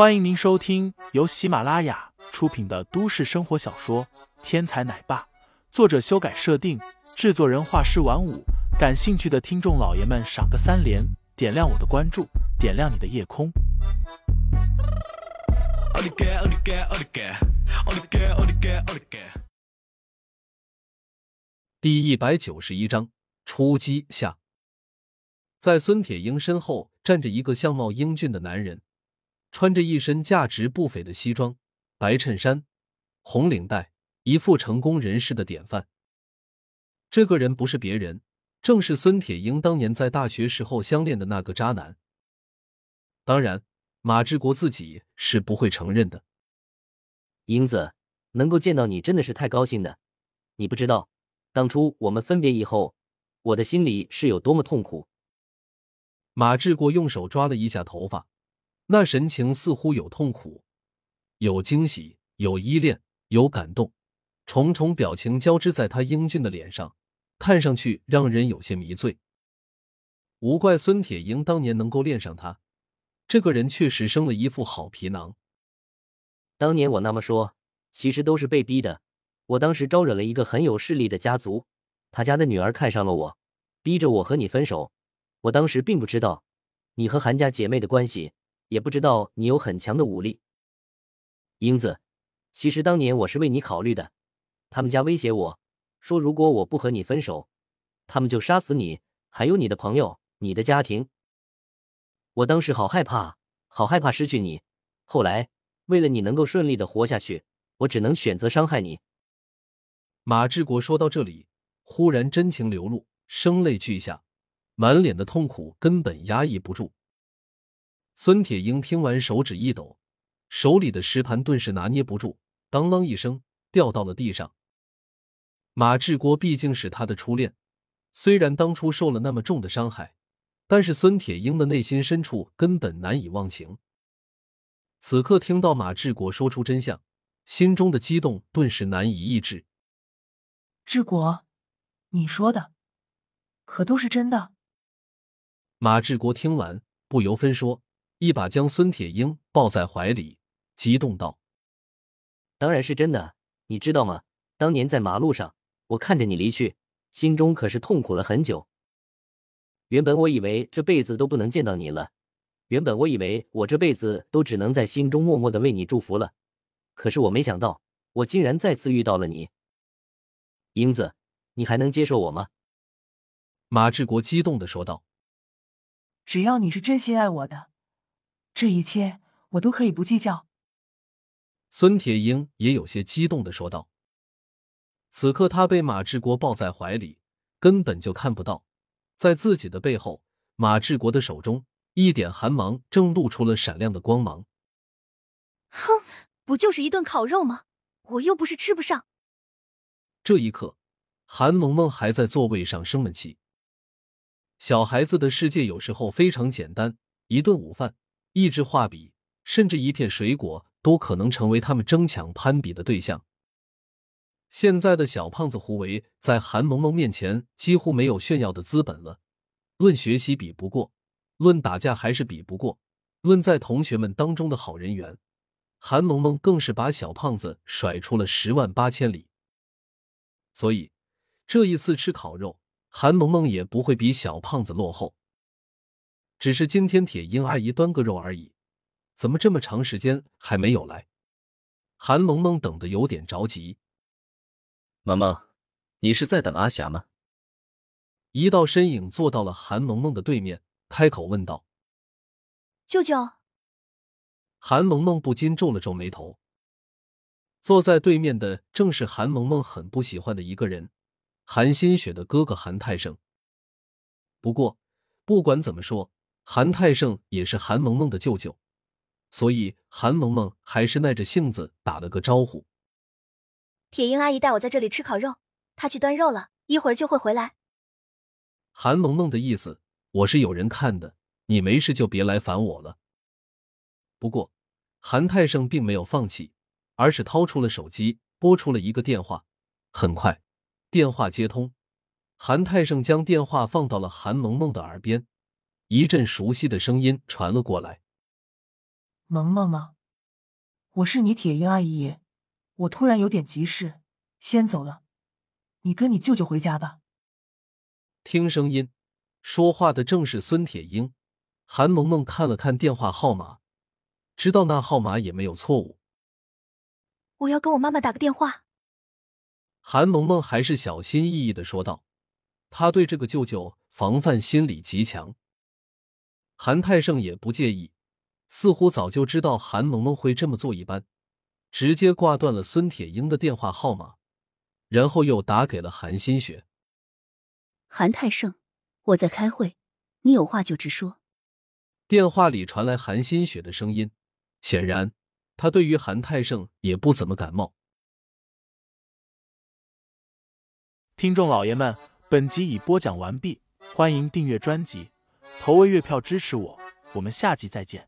欢迎您收听由喜马拉雅出品的都市生活小说《天才奶爸》，作者修改设定，制作人画师晚舞。感兴趣的听众老爷们，赏个三连，点亮我的关注，点亮你的夜空。第一百九十一章出击下，在孙铁英身后站着一个相貌英俊的男人。穿着一身价值不菲的西装，白衬衫，红领带，一副成功人士的典范。这个人不是别人，正是孙铁英当年在大学时候相恋的那个渣男。当然，马志国自己是不会承认的。英子，能够见到你真的是太高兴的。你不知道，当初我们分别以后，我的心里是有多么痛苦。马志国用手抓了一下头发。那神情似乎有痛苦，有惊喜，有依恋，有感动，重重表情交织在他英俊的脸上，看上去让人有些迷醉。无怪孙铁英当年能够恋上他，这个人确实生了一副好皮囊。当年我那么说，其实都是被逼的。我当时招惹了一个很有势力的家族，他家的女儿看上了我，逼着我和你分手。我当时并不知道你和韩家姐妹的关系。也不知道你有很强的武力，英子。其实当年我是为你考虑的。他们家威胁我说，如果我不和你分手，他们就杀死你，还有你的朋友、你的家庭。我当时好害怕，好害怕失去你。后来为了你能够顺利的活下去，我只能选择伤害你。马志国说到这里，忽然真情流露，声泪俱下，满脸的痛苦根本压抑不住。孙铁英听完，手指一抖，手里的石盘顿时拿捏不住，当啷一声掉到了地上。马志国毕竟是他的初恋，虽然当初受了那么重的伤害，但是孙铁英的内心深处根本难以忘情。此刻听到马志国说出真相，心中的激动顿时难以抑制。志国，你说的可都是真的？马志国听完，不由分说。一把将孙铁英抱在怀里，激动道：“当然是真的，你知道吗？当年在马路上，我看着你离去，心中可是痛苦了很久。原本我以为这辈子都不能见到你了，原本我以为我这辈子都只能在心中默默的为你祝福了。可是我没想到，我竟然再次遇到了你，英子，你还能接受我吗？”马志国激动的说道：“只要你是真心爱我的。”这一切我都可以不计较。孙铁英也有些激动的说道。此刻他被马志国抱在怀里，根本就看不到，在自己的背后，马志国的手中一点寒芒正露出了闪亮的光芒。哼，不就是一顿烤肉吗？我又不是吃不上。这一刻，韩萌萌还在座位上生闷气。小孩子的世界有时候非常简单，一顿午饭。一支画笔，甚至一片水果，都可能成为他们争抢攀比的对象。现在的小胖子胡维在韩萌萌面前几乎没有炫耀的资本了。论学习比不过，论打架还是比不过，论在同学们当中的好人缘，韩萌萌更是把小胖子甩出了十万八千里。所以这一次吃烤肉，韩萌萌也不会比小胖子落后。只是今天铁英阿姨端个肉而已，怎么这么长时间还没有来？韩萌萌等的有点着急。萌萌，你是在等阿霞吗？一道身影坐到了韩萌萌的对面，开口问道：“舅舅。”韩萌萌不禁皱了皱眉头。坐在对面的正是韩萌萌很不喜欢的一个人——韩新雪的哥哥韩泰生。不过，不管怎么说。韩泰胜也是韩萌萌的舅舅，所以韩萌萌还是耐着性子打了个招呼。铁英阿姨带我在这里吃烤肉，她去端肉了，一会儿就会回来。韩萌萌的意思，我是有人看的，你没事就别来烦我了。不过，韩泰胜并没有放弃，而是掏出了手机，拨出了一个电话。很快，电话接通，韩泰胜将电话放到了韩萌萌的耳边。一阵熟悉的声音传了过来：“萌萌吗？我是你铁英阿姨，我突然有点急事，先走了。你跟你舅舅回家吧。听声音，说话的正是孙铁英。韩萌萌看了看电话号码，知道那号码也没有错误。我要跟我妈妈打个电话。韩萌萌还是小心翼翼的说道，她对这个舅舅防范心理极强。韩泰胜也不介意。似乎早就知道韩萌萌会这么做一般，直接挂断了孙铁英的电话号码，然后又打给了韩新雪。韩泰胜，我在开会，你有话就直说。电话里传来韩新雪的声音，显然他对于韩泰胜也不怎么感冒。听众老爷们，本集已播讲完毕，欢迎订阅专辑，投喂月票支持我，我们下集再见。